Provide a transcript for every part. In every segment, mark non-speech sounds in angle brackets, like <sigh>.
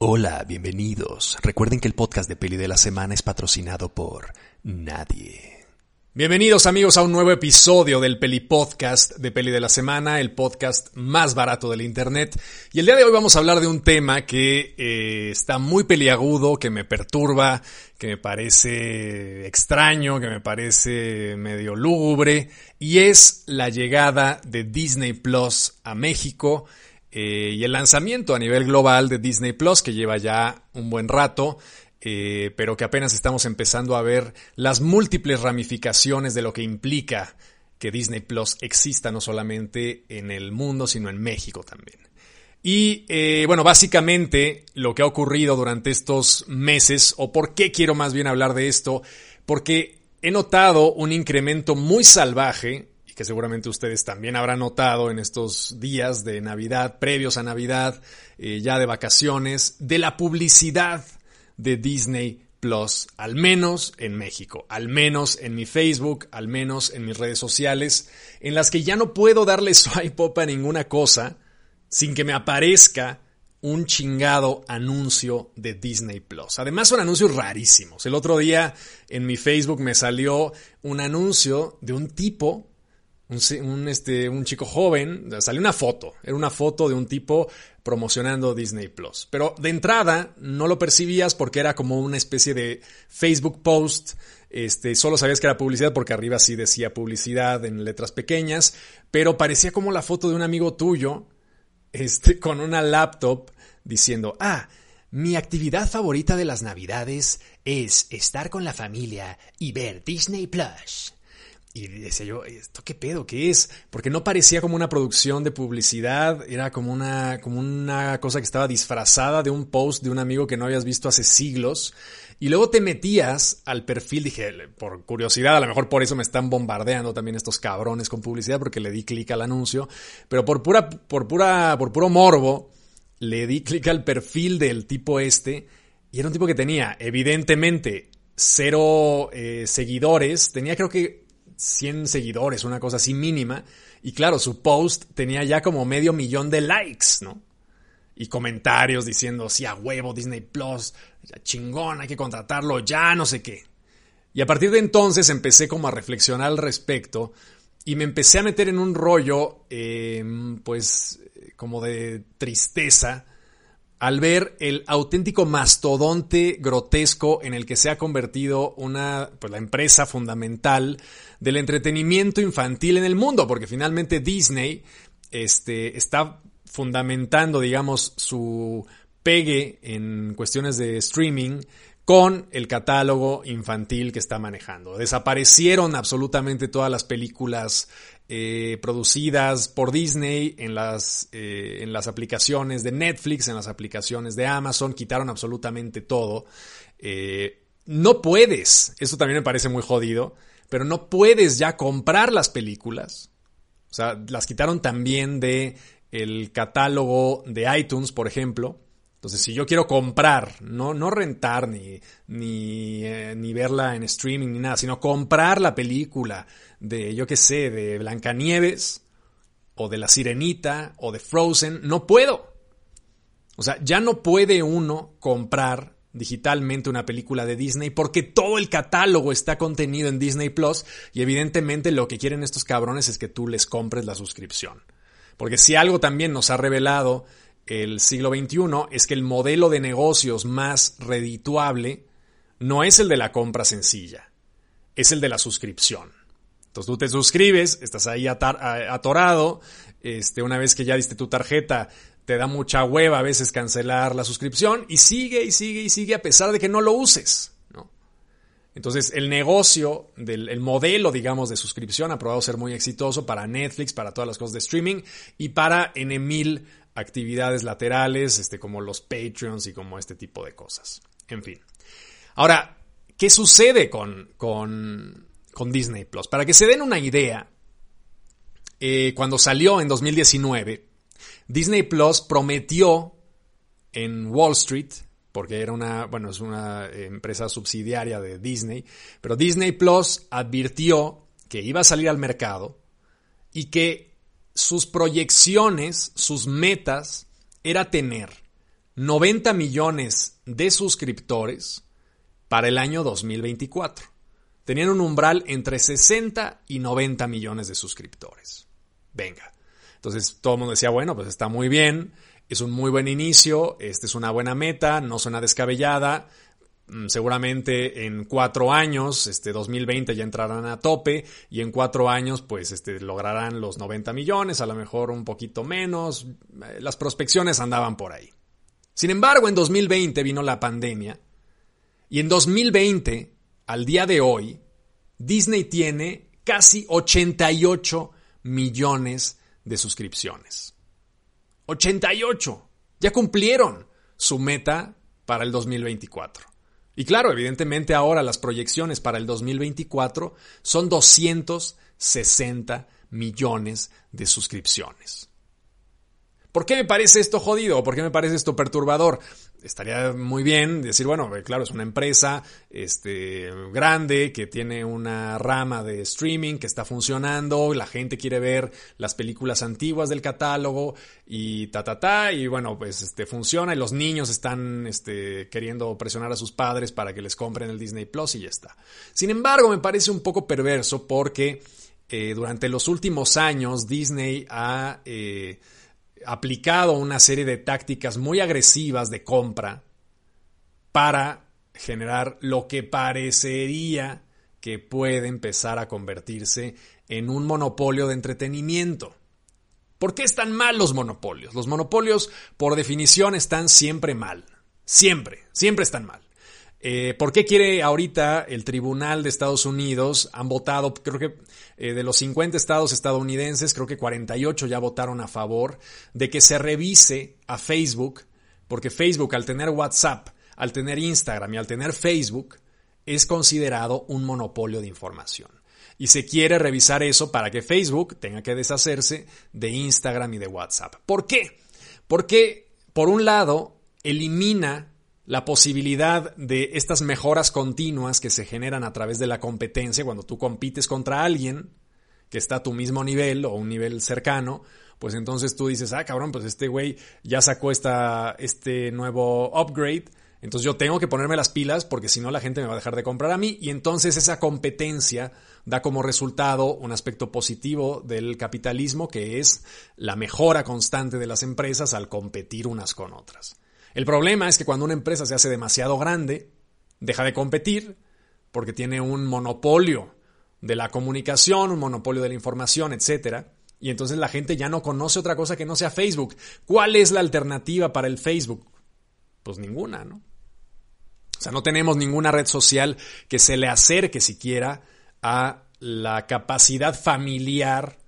Hola, bienvenidos. Recuerden que el podcast de Peli de la Semana es patrocinado por nadie. Bienvenidos amigos a un nuevo episodio del Peli Podcast de Peli de la Semana, el podcast más barato del Internet. Y el día de hoy vamos a hablar de un tema que eh, está muy peliagudo, que me perturba, que me parece extraño, que me parece medio lúgubre, y es la llegada de Disney Plus a México. Eh, y el lanzamiento a nivel global de Disney Plus, que lleva ya un buen rato, eh, pero que apenas estamos empezando a ver las múltiples ramificaciones de lo que implica que Disney Plus exista no solamente en el mundo, sino en México también. Y eh, bueno, básicamente lo que ha ocurrido durante estos meses, o por qué quiero más bien hablar de esto, porque he notado un incremento muy salvaje que seguramente ustedes también habrán notado en estos días de Navidad, previos a Navidad, eh, ya de vacaciones, de la publicidad de Disney Plus, al menos en México, al menos en mi Facebook, al menos en mis redes sociales, en las que ya no puedo darle <laughs> swipe up a ninguna cosa sin que me aparezca un chingado anuncio de Disney Plus. Además son anuncios rarísimos. El otro día en mi Facebook me salió un anuncio de un tipo un, este, un chico joven, salió una foto, era una foto de un tipo promocionando Disney Plus. Pero de entrada no lo percibías porque era como una especie de Facebook post. Este, solo sabías que era publicidad porque arriba sí decía publicidad en letras pequeñas, pero parecía como la foto de un amigo tuyo, este, con una laptop diciendo, ah, mi actividad favorita de las navidades es estar con la familia y ver Disney Plus. Y decía yo, ¿esto qué pedo? ¿Qué es? Porque no parecía como una producción de publicidad, era como una, como una cosa que estaba disfrazada de un post de un amigo que no habías visto hace siglos. Y luego te metías al perfil, dije, por curiosidad, a lo mejor por eso me están bombardeando también estos cabrones con publicidad, porque le di clic al anuncio, pero por pura, por pura, por puro morbo, le di clic al perfil del tipo este, y era un tipo que tenía, evidentemente, cero eh, seguidores, tenía creo que 100 seguidores, una cosa así mínima. Y claro, su post tenía ya como medio millón de likes, ¿no? Y comentarios diciendo, sí, a huevo, Disney Plus, chingón, hay que contratarlo, ya no sé qué. Y a partir de entonces empecé como a reflexionar al respecto y me empecé a meter en un rollo, em, pues, como de tristeza al ver el auténtico mastodonte grotesco en el que se ha convertido una, pues la empresa fundamental del entretenimiento infantil en el mundo, porque finalmente Disney este, está fundamentando, digamos, su pegue en cuestiones de streaming con el catálogo infantil que está manejando. Desaparecieron absolutamente todas las películas eh, producidas por Disney en las, eh, en las aplicaciones de Netflix, en las aplicaciones de Amazon, quitaron absolutamente todo. Eh, no puedes, esto también me parece muy jodido, pero no puedes ya comprar las películas. O sea, las quitaron también de el catálogo de iTunes, por ejemplo. Entonces, si yo quiero comprar, no, no rentar ni, ni, eh, ni, verla en streaming ni nada, sino comprar la película de, yo qué sé, de Blancanieves o de La Sirenita o de Frozen, no puedo. O sea, ya no puede uno comprar digitalmente una película de Disney porque todo el catálogo está contenido en Disney Plus y evidentemente lo que quieren estos cabrones es que tú les compres la suscripción. Porque si algo también nos ha revelado el siglo XXI es que el modelo de negocios más redituable no es el de la compra sencilla, es el de la suscripción. Entonces tú te suscribes, estás ahí atorado, este, una vez que ya diste tu tarjeta, te da mucha hueva a veces cancelar la suscripción y sigue y sigue y sigue a pesar de que no lo uses. Entonces, el negocio, del, el modelo, digamos, de suscripción ha probado ser muy exitoso para Netflix, para todas las cosas de streaming y para N actividades laterales, este, como los Patreons y como este tipo de cosas. En fin. Ahora, ¿qué sucede con, con, con Disney Plus? Para que se den una idea, eh, cuando salió en 2019, Disney Plus prometió en Wall Street, porque era una, bueno, es una empresa subsidiaria de Disney, pero Disney Plus advirtió que iba a salir al mercado y que sus proyecciones, sus metas, era tener 90 millones de suscriptores para el año 2024. Tenían un umbral entre 60 y 90 millones de suscriptores. Venga. Entonces todo el mundo decía, bueno, pues está muy bien, es un muy buen inicio, esta es una buena meta, no suena descabellada, seguramente en cuatro años, este 2020 ya entrarán a tope y en cuatro años pues este, lograrán los 90 millones, a lo mejor un poquito menos, eh, las prospecciones andaban por ahí. Sin embargo, en 2020 vino la pandemia y en 2020, al día de hoy, Disney tiene casi 88 millones de suscripciones. 88. Ya cumplieron su meta para el 2024. Y claro, evidentemente ahora las proyecciones para el 2024 son 260 millones de suscripciones. ¿Por qué me parece esto jodido? ¿Por qué me parece esto perturbador? Estaría muy bien decir, bueno, eh, claro, es una empresa este, grande que tiene una rama de streaming que está funcionando, la gente quiere ver las películas antiguas del catálogo y ta ta ta, y bueno, pues este, funciona y los niños están este, queriendo presionar a sus padres para que les compren el Disney Plus y ya está. Sin embargo, me parece un poco perverso porque eh, durante los últimos años Disney ha... Eh, aplicado una serie de tácticas muy agresivas de compra para generar lo que parecería que puede empezar a convertirse en un monopolio de entretenimiento. ¿Por qué están mal los monopolios? Los monopolios, por definición, están siempre mal. Siempre, siempre están mal. Eh, ¿Por qué quiere ahorita el Tribunal de Estados Unidos? Han votado, creo que eh, de los 50 estados estadounidenses, creo que 48 ya votaron a favor de que se revise a Facebook, porque Facebook al tener WhatsApp, al tener Instagram y al tener Facebook, es considerado un monopolio de información. Y se quiere revisar eso para que Facebook tenga que deshacerse de Instagram y de WhatsApp. ¿Por qué? Porque, por un lado, elimina la posibilidad de estas mejoras continuas que se generan a través de la competencia cuando tú compites contra alguien que está a tu mismo nivel o un nivel cercano, pues entonces tú dices, ah, cabrón, pues este güey ya sacó esta, este nuevo upgrade, entonces yo tengo que ponerme las pilas porque si no la gente me va a dejar de comprar a mí y entonces esa competencia da como resultado un aspecto positivo del capitalismo que es la mejora constante de las empresas al competir unas con otras. El problema es que cuando una empresa se hace demasiado grande, deja de competir porque tiene un monopolio de la comunicación, un monopolio de la información, etc. Y entonces la gente ya no conoce otra cosa que no sea Facebook. ¿Cuál es la alternativa para el Facebook? Pues ninguna, ¿no? O sea, no tenemos ninguna red social que se le acerque siquiera a la capacidad familiar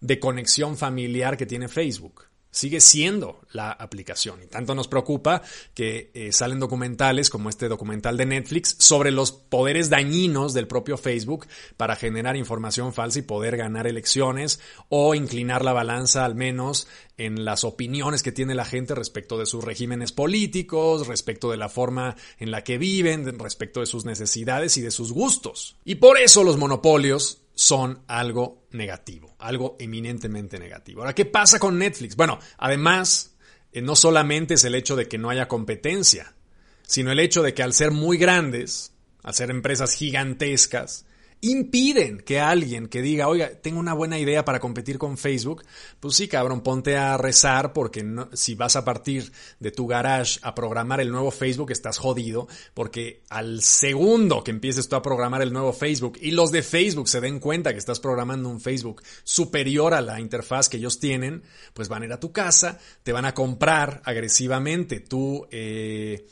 de conexión familiar que tiene Facebook sigue siendo la aplicación. Y tanto nos preocupa que eh, salen documentales como este documental de Netflix sobre los poderes dañinos del propio Facebook para generar información falsa y poder ganar elecciones o inclinar la balanza al menos en las opiniones que tiene la gente respecto de sus regímenes políticos, respecto de la forma en la que viven, respecto de sus necesidades y de sus gustos. Y por eso los monopolios son algo negativo, algo eminentemente negativo. Ahora, ¿qué pasa con Netflix? Bueno, además, eh, no solamente es el hecho de que no haya competencia, sino el hecho de que al ser muy grandes, al ser empresas gigantescas, impiden que alguien que diga, oiga, tengo una buena idea para competir con Facebook, pues sí, cabrón, ponte a rezar porque si vas a partir de tu garage a programar el nuevo Facebook, estás jodido, porque al segundo que empieces tú a programar el nuevo Facebook y los de Facebook se den cuenta que estás programando un Facebook superior a la interfaz que ellos tienen, pues van a ir a tu casa, te van a comprar agresivamente tu, eh,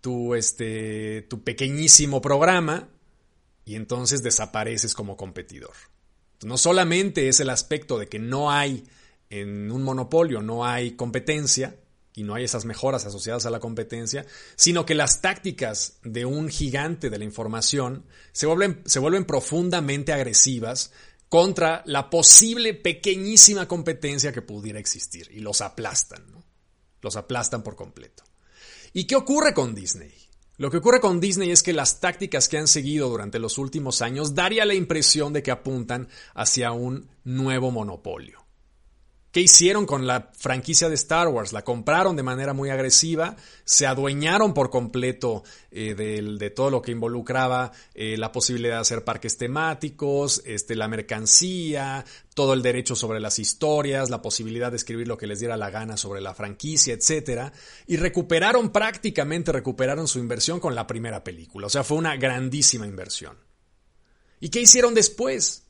tu, este, tu pequeñísimo programa, y entonces desapareces como competidor. No solamente es el aspecto de que no hay en un monopolio, no hay competencia y no hay esas mejoras asociadas a la competencia, sino que las tácticas de un gigante de la información se vuelven, se vuelven profundamente agresivas contra la posible pequeñísima competencia que pudiera existir y los aplastan, los aplastan por completo. ¿Y qué ocurre con Disney? Lo que ocurre con Disney es que las tácticas que han seguido durante los últimos años daría la impresión de que apuntan hacia un nuevo monopolio. ¿Qué hicieron con la franquicia de Star Wars? La compraron de manera muy agresiva, se adueñaron por completo eh, de, todo lo que involucraba eh, la posibilidad de hacer parques temáticos, este, la mercancía, todo el derecho sobre las historias, la posibilidad de escribir lo que les diera la gana sobre la franquicia, etc. Y recuperaron prácticamente, recuperaron su inversión con la primera película. O sea, fue una grandísima inversión. ¿Y qué hicieron después?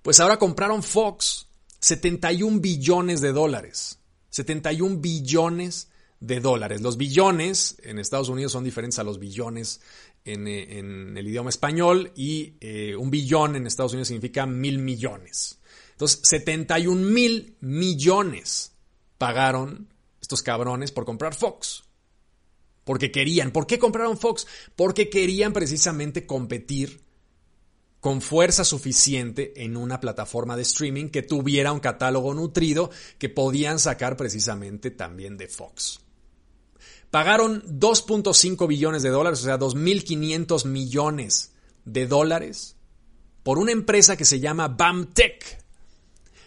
Pues ahora compraron Fox 71 billones de dólares. 71 billones de dólares. Los billones en Estados Unidos son diferentes a los billones en, eh, el idioma español y eh, un billón en Estados Unidos significa mil millones. Entonces, 71 mil millones pagaron estos cabrones por comprar Fox. Porque querían. ¿Por qué compraron Fox? Porque querían precisamente competir con fuerza suficiente en una plataforma de streaming que tuviera un catálogo nutrido que podían sacar precisamente también de Fox. Pagaron 2.5 billones de dólares, o sea, 2.500 millones de dólares por una empresa que se llama BAMTech.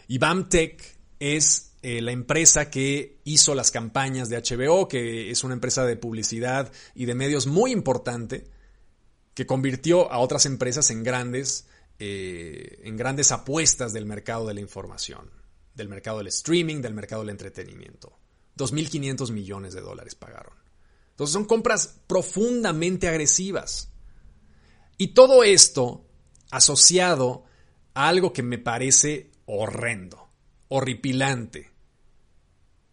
Y BAMTech es eh, la empresa que hizo las campañas de HBO, que es una empresa de publicidad y de medios muy importante que convirtió a otras empresas en grandes, eh, en grandes apuestas del mercado de la información, del mercado del streaming, del mercado del entretenimiento. 2.500 millones de dólares pagaron. Entonces son compras profundamente agresivas. Y todo esto asociado a algo que me parece horrendo, horripilante.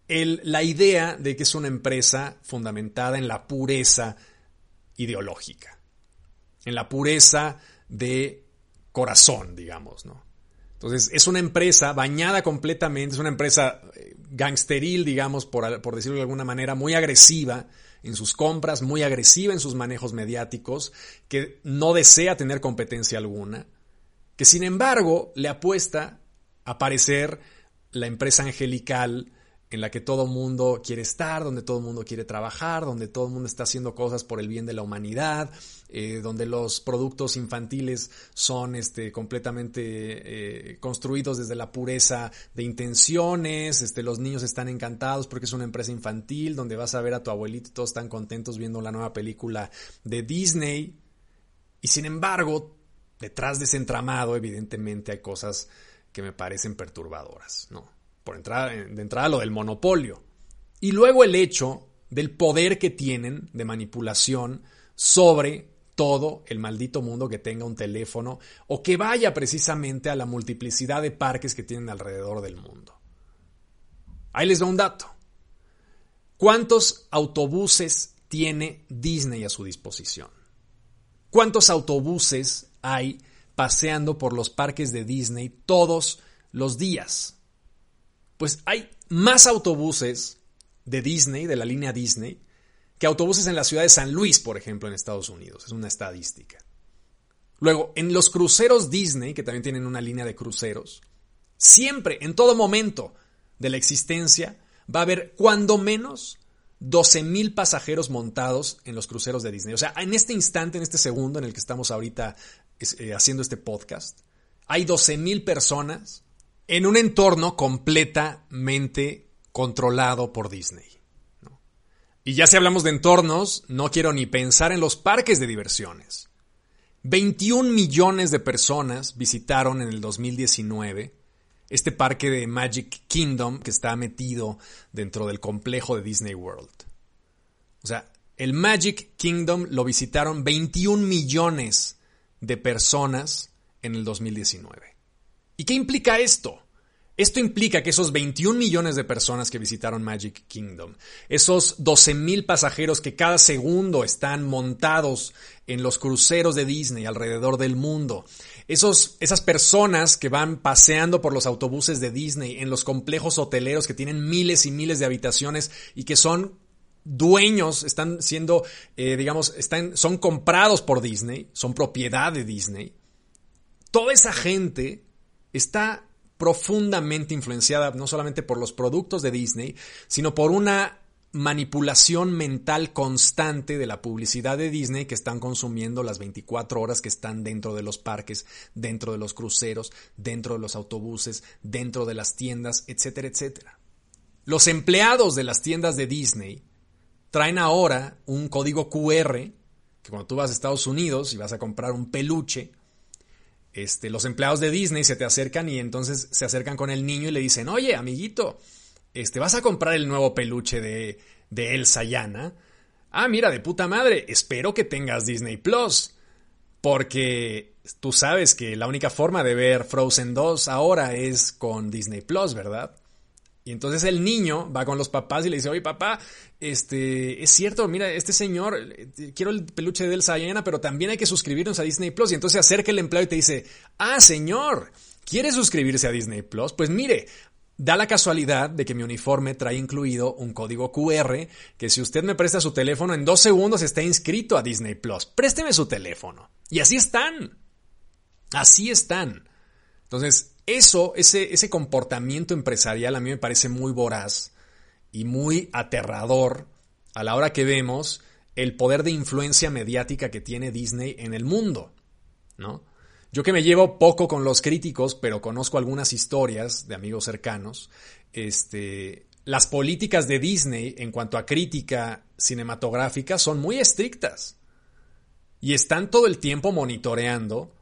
La idea de que es una empresa fundamentada en la pureza ideológica en la pureza de corazón, digamos, ¿no? Entonces, es una empresa bañada completamente, es una empresa eh, gangsteril, digamos, por, por, decirlo de alguna manera, muy agresiva en sus compras, muy agresiva en sus manejos mediáticos, que no desea tener competencia alguna, que sin embargo le apuesta a parecer la empresa angelical en la que todo mundo quiere estar, donde todo el mundo quiere trabajar, donde todo el mundo está haciendo cosas por el bien de la humanidad, eh, donde los productos infantiles son este, completamente eh, construidos desde la pureza de intenciones, este, los niños están encantados porque es una empresa infantil, donde vas a ver a tu abuelito y todos están contentos viendo la nueva película de Disney. Y sin embargo, detrás de ese entramado, evidentemente, hay cosas que me parecen perturbadoras, ¿no? por entrada, de entrada lo del monopolio. Y luego el hecho del poder que tienen de manipulación sobre todo el maldito mundo que tenga un teléfono o que vaya precisamente a la multiplicidad de parques que tienen alrededor del mundo. Ahí les doy un dato. ¿Cuántos autobuses tiene Disney a su disposición? ¿Cuántos autobuses hay paseando por los parques de Disney todos los días? pues hay más autobuses de Disney, de la línea Disney, que autobuses en la ciudad de San Luis, por ejemplo, en Estados Unidos. Es una estadística. Luego, en los cruceros Disney, que también tienen una línea de cruceros, siempre, en todo momento de la existencia, va a haber cuando menos 12.000 pasajeros montados en los cruceros de Disney. O sea, en este instante, en este segundo en el que estamos ahorita eh, haciendo este podcast, hay 12.000 personas en un entorno completamente controlado por Disney. Y ya si hablamos de entornos, no quiero ni pensar en los parques de diversiones. 21 millones de personas visitaron en el 2019 este parque de Magic Kingdom que está metido dentro del complejo de Disney World. O sea, el Magic Kingdom lo visitaron 21 millones de personas en el 2019. ¿Y qué implica esto? Esto implica que esos 21 millones de personas que visitaron Magic Kingdom, esos 12 mil pasajeros que cada segundo están montados en los cruceros de Disney alrededor del mundo, esos, esas personas que van paseando por los autobuses de Disney en los complejos hoteleros que tienen miles y miles de habitaciones y que son dueños, están siendo, eh, digamos, están, son comprados por Disney, son propiedad de Disney. Toda esa gente está profundamente influenciada no solamente por los productos de Disney, sino por una manipulación mental constante de la publicidad de Disney que están consumiendo las 24 horas que están dentro de los parques, dentro de los cruceros, dentro de los autobuses, dentro de las tiendas, etcétera, etcétera. Los empleados de las tiendas de Disney traen ahora un código QR que cuando tú vas a Estados Unidos y vas a comprar un peluche, este, los empleados de Disney se te acercan y entonces se acercan con el niño y le dicen, oye, amiguito, este, vas a comprar el nuevo peluche de, de Elsa Yana. Ah, mira, de puta madre, espero que tengas Disney Plus. Porque tú sabes que la única forma de ver Frozen 2 ahora es con Disney Plus, ¿verdad? Y entonces el niño va con los papás y le dice, oye papá, este, es cierto, mira, este señor, eh, quiero el peluche de Elsa pero también hay que suscribirnos a Disney Plus. Y entonces se acerca el empleado y te dice, ah, señor, ¿quiere suscribirse a Disney Plus? Pues mire, Da la casualidad de que mi uniforme trae incluido un código QR que si usted me presta su teléfono en dos segundos está inscrito a Disney Plus. Présteme su teléfono. Y así están. Así están. Entonces, eso, ese, ese comportamiento empresarial a mí me parece muy voraz y muy aterrador a la hora que vemos el poder de influencia mediática que tiene Disney en el mundo, ¿no? Yo que me llevo poco con los críticos, pero conozco algunas historias de amigos cercanos, este, las políticas de Disney en cuanto a crítica cinematográfica son muy estrictas. Y están todo el tiempo monitoreando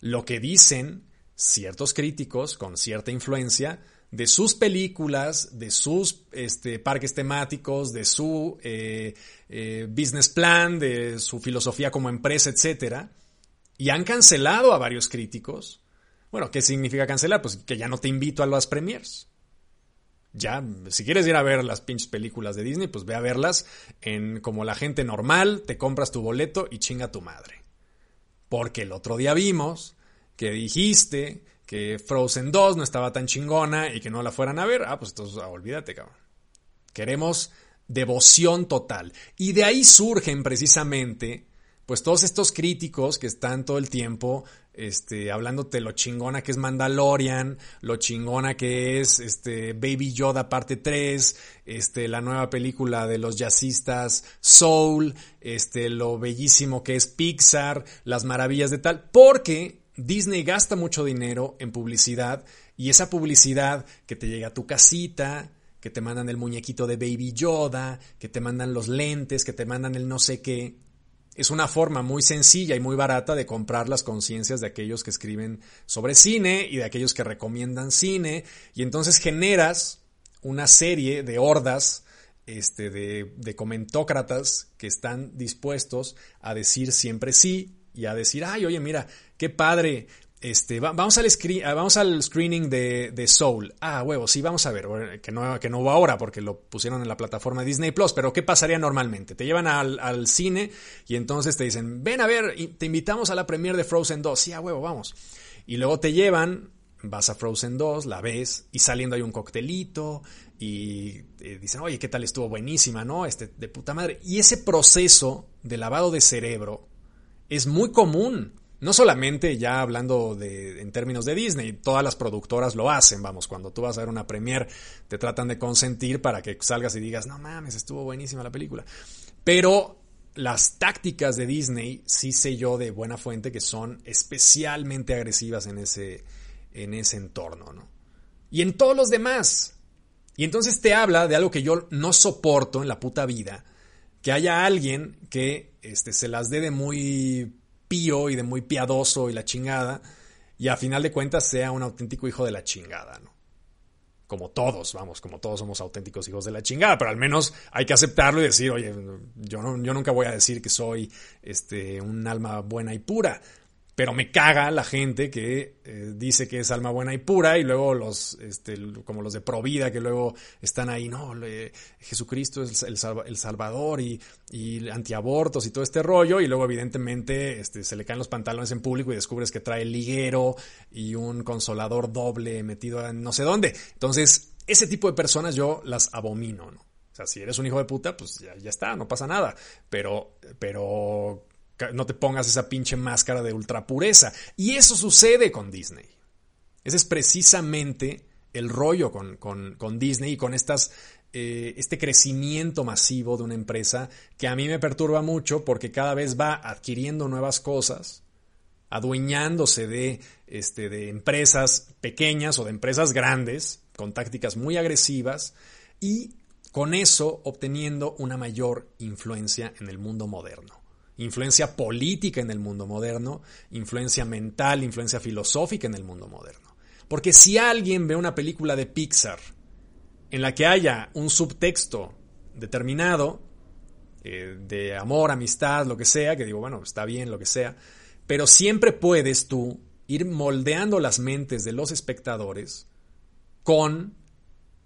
lo que dicen ciertos críticos con cierta influencia de sus películas, de sus este, parques temáticos, de su eh, eh, business plan, de su filosofía como empresa, etcétera y han cancelado a varios críticos. Bueno, ¿qué significa cancelar? Pues que ya no te invito a las premiers. Ya, si quieres ir a ver las pinches películas de Disney, pues ve a verlas en como la gente normal, te compras tu boleto y chinga tu madre. Porque el otro día vimos que dijiste que Frozen 2 no estaba tan chingona y que no la fueran a ver. Ah, pues entonces ah, olvídate, cabrón. Queremos devoción total. Y de ahí surgen precisamente pues todos estos críticos que están todo el tiempo este, hablándote lo chingona que es Mandalorian, lo chingona que es este, Baby Yoda parte 3, este, la nueva película de los jazzistas Soul, este, lo bellísimo que es Pixar, las maravillas de tal, porque Disney gasta mucho dinero en publicidad y esa publicidad que te llega a tu casita, que te mandan el muñequito de Baby Yoda, que te mandan los lentes, que te mandan el no sé qué, es una forma muy sencilla y muy barata de comprar las conciencias de aquellos que escriben sobre cine y de aquellos que recomiendan cine. Y entonces generas una serie de hordas este, de, de comentócratas que están dispuestos a decir siempre sí y a decir, ay, oye, mira, qué padre, este, vamos, al screen, ah, vamos al screening de, de, Soul. Ah, huevo, sí, vamos a ver. Que no, que no hubo ahora porque lo pusieron en la plataforma Disney Plus. Pero ¿qué pasaría normalmente? Te llevan al, al cine y entonces te dicen, ven a ver, te invitamos a la premiere de Frozen 2. Sí, a huevo, vamos. Y luego te llevan, vas a Frozen 2, la ves y saliendo hay un coctelito y eh, dicen, oye, ¿qué tal estuvo buenísima, no? Este, de puta madre. Y ese proceso de lavado de cerebro es muy común no solamente ya hablando de, en términos de Disney, todas las productoras lo hacen, vamos, cuando tú vas a ver una premiere te tratan de consentir para que salgas y digas, no mames, estuvo buenísima la película. Pero las tácticas de Disney sí sé yo de buena fuente que son especialmente agresivas en ese, en ese entorno, ¿no? Y en todos los demás. Y entonces te habla de algo que yo no soporto en la puta vida, que haya alguien que este, se las dé de muy pío y de muy piadoso y la chingada, y a final de cuentas sea un auténtico hijo de la chingada, ¿no? Como todos, vamos, como todos somos auténticos hijos de la chingada, pero al menos hay que aceptarlo y decir, oye, yo, no, yo nunca voy a decir que soy este, un alma buena y pura. Pero me caga la gente que eh, dice que es alma buena y pura y luego los, este, como los de Provida que luego están ahí, no, Jesucristo es el, el Salvador y, y, antiabortos y todo este rollo y luego evidentemente este, se le caen los pantalones en público y descubres que trae liguero y un consolador doble metido en no sé dónde. Entonces, ese tipo de personas yo las abomino, ¿no? O sea, si eres un hijo de puta, pues ya, ya está, no pasa nada. Pero, pero no te pongas esa pinche máscara de ultrapureza. Y eso sucede con Disney. Ese es precisamente el rollo con, Disney y con estas eh, este crecimiento masivo de una empresa que a mí me perturba mucho porque cada vez va adquiriendo nuevas cosas, adueñándose de, este, de empresas pequeñas o de empresas grandes con tácticas muy agresivas y con eso obteniendo una mayor influencia en el mundo moderno. Influencia política en el mundo moderno, influencia mental, influencia filosófica en el mundo moderno. Porque si alguien ve una película de Pixar en la que haya un subtexto determinado, eh, de amor, amistad, lo que sea, que digo, bueno, está bien, lo que sea, pero siempre puedes tú ir moldeando las mentes de los espectadores con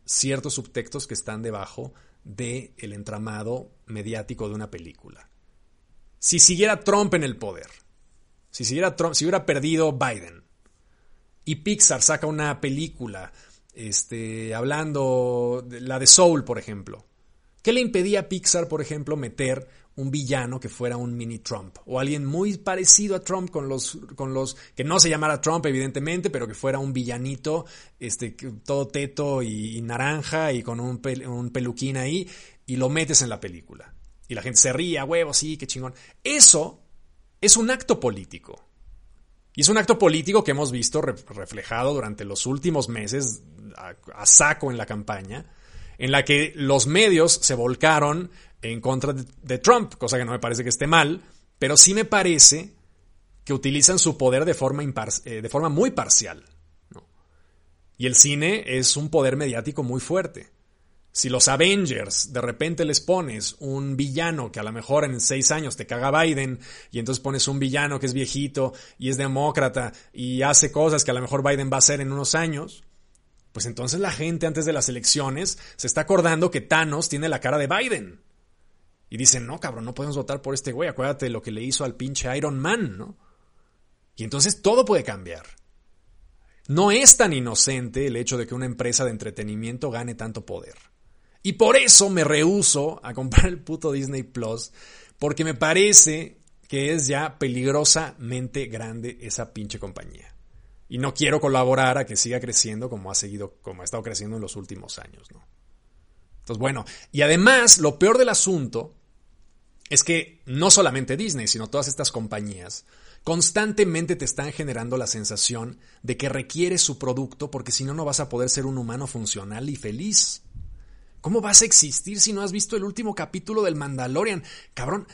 ciertos subtextos que están debajo del el entramado mediático de una película. Si siguiera Trump en el poder, si siguiera Trump, si hubiera perdido Biden y Pixar saca una película este, hablando de la de Soul, por ejemplo, ¿qué le impedía a Pixar, por ejemplo, meter un villano que fuera un mini Trump o alguien muy parecido a Trump con los con los que no se llamara Trump evidentemente pero que fuera un villanito este todo teto y, naranja y con un, un, peluquín ahí y lo metes en la película y la gente se ríe huevo sí qué chingón eso es un acto político y es un acto político que hemos visto reflejado durante los últimos meses a saco en la campaña en la que los medios se volcaron en contra de, Trump, cosa que no me parece que esté mal, pero sí me parece que utilizan su poder de forma, eh, de forma muy parcial. Y el cine es un poder mediático muy fuerte. Si los Avengers de repente les pones un villano que a lo mejor en seis años te caga Biden y entonces pones un villano que es viejito y es demócrata y hace cosas que a lo mejor Biden va a hacer en unos años, pues entonces la gente antes de las elecciones se está acordando que Thanos tiene la cara de Biden. Y dicen, no, cabrón, no podemos votar por este güey, acuérdate de lo que le hizo al pinche Iron Man, ¿no? Y entonces todo puede cambiar. No es tan inocente el hecho de que una empresa de entretenimiento gane tanto poder. Y por eso me rehuso a comprar el puto Disney Plus, porque me parece que es ya peligrosamente grande esa pinche compañía. Y no quiero colaborar a que siga creciendo como ha seguido, como ha estado creciendo en los últimos años, ¿no? Entonces, bueno, y además, lo peor del asunto es que no solamente Disney, sino todas estas compañías constantemente te están generando la sensación de que requieres su producto porque si no, no vas a poder ser un humano funcional y feliz. ¿Cómo vas a existir si no has visto el último capítulo del Mandalorian? Cabrón,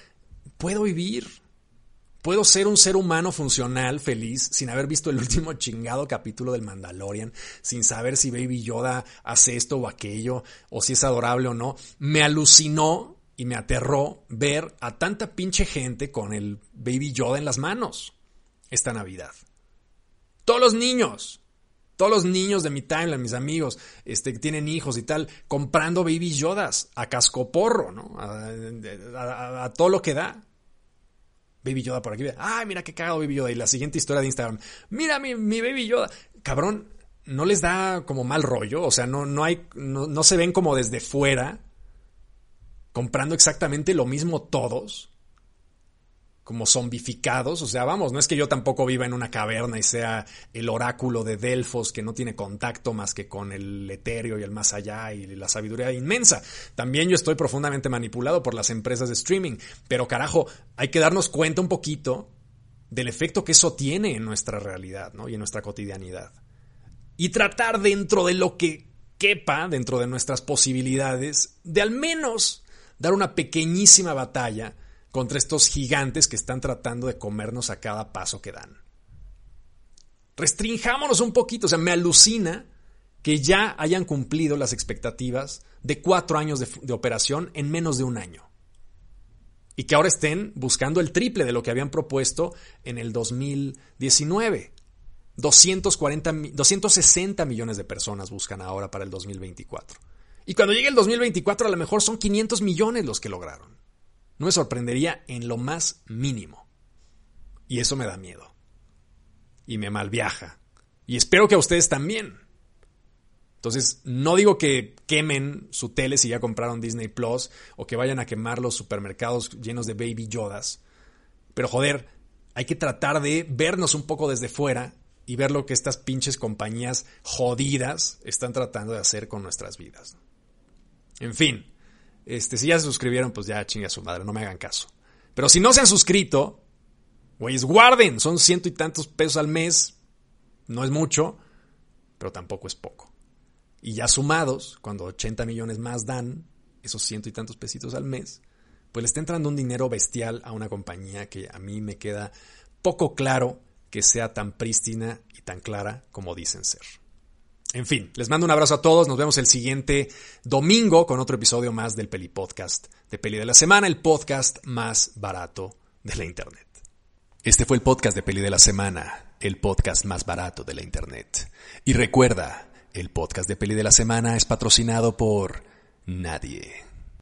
puedo vivir. Puedo ser un ser humano funcional, feliz, sin haber visto el último chingado capítulo del Mandalorian, sin saber si Baby Yoda hace esto o aquello, o si es adorable o no. Me alucinó y me aterró ver a tanta pinche gente con el Baby Yoda en las manos esta Navidad. Todos los niños, todos los niños de mi timeline, mis amigos, este, que tienen hijos y tal, comprando Baby Yodas a cascoporro, ¿no? A, todo lo que da. Baby Yoda por aquí. Ay, mira qué cagado Baby Yoda. Y la siguiente historia de Instagram. Mira mi, mi Baby Yoda. Cabrón, no les da como mal rollo. O sea, no, no hay, no, no se ven como desde fuera comprando exactamente lo mismo todos, como zombificados. O sea, vamos, no es que yo tampoco viva en una caverna y sea el oráculo de Delfos que no tiene contacto más que con el etéreo y el más allá y la sabiduría inmensa. También yo estoy profundamente manipulado por las empresas de streaming. Pero carajo, hay que darnos cuenta un poquito del efecto que eso tiene en nuestra realidad ¿no? y en nuestra cotidianidad. Y tratar dentro de lo que quepa, dentro de nuestras posibilidades, de al menos dar una pequeñísima batalla contra estos gigantes que están tratando de comernos a cada paso que dan. Restrinjámonos un poquito, o sea, me alucina que ya hayan cumplido las expectativas de cuatro años de, operación en menos de un año. Y que ahora estén buscando el triple de lo que habían propuesto en el 2019. 240, 260 millones de personas buscan ahora para el 2024. Y cuando llegue el 2024 a lo mejor son 500 millones los que lograron. No me sorprendería en lo más mínimo. Y eso me da miedo. Y me malviaja. Y espero que a ustedes también. Entonces, no digo que quemen su tele si ya compraron Disney Plus o que vayan a quemar los supermercados llenos de baby yodas. Pero joder, hay que tratar de vernos un poco desde fuera y ver lo que estas pinches compañías jodidas están tratando de hacer con nuestras vidas. En fin, este, si ya se suscribieron, pues ya chinga su madre, no me hagan caso. Pero si no se han suscrito, güeyes, guarden, son ciento y tantos pesos al mes, no es mucho, pero tampoco es poco. Y ya sumados, cuando 80 millones más dan esos ciento y tantos pesitos al mes, pues le está entrando un dinero bestial a una compañía que a mí me queda poco claro que sea tan prístina y tan clara como dicen ser. En fin, les mando un abrazo a todos. Nos vemos el siguiente domingo con otro episodio más del Peli Podcast de Peli de la Semana, el podcast más barato de la Internet. Este fue el podcast de Peli de la Semana, el podcast más barato de la Internet. Y recuerda, el podcast de Peli de la Semana es patrocinado por nadie.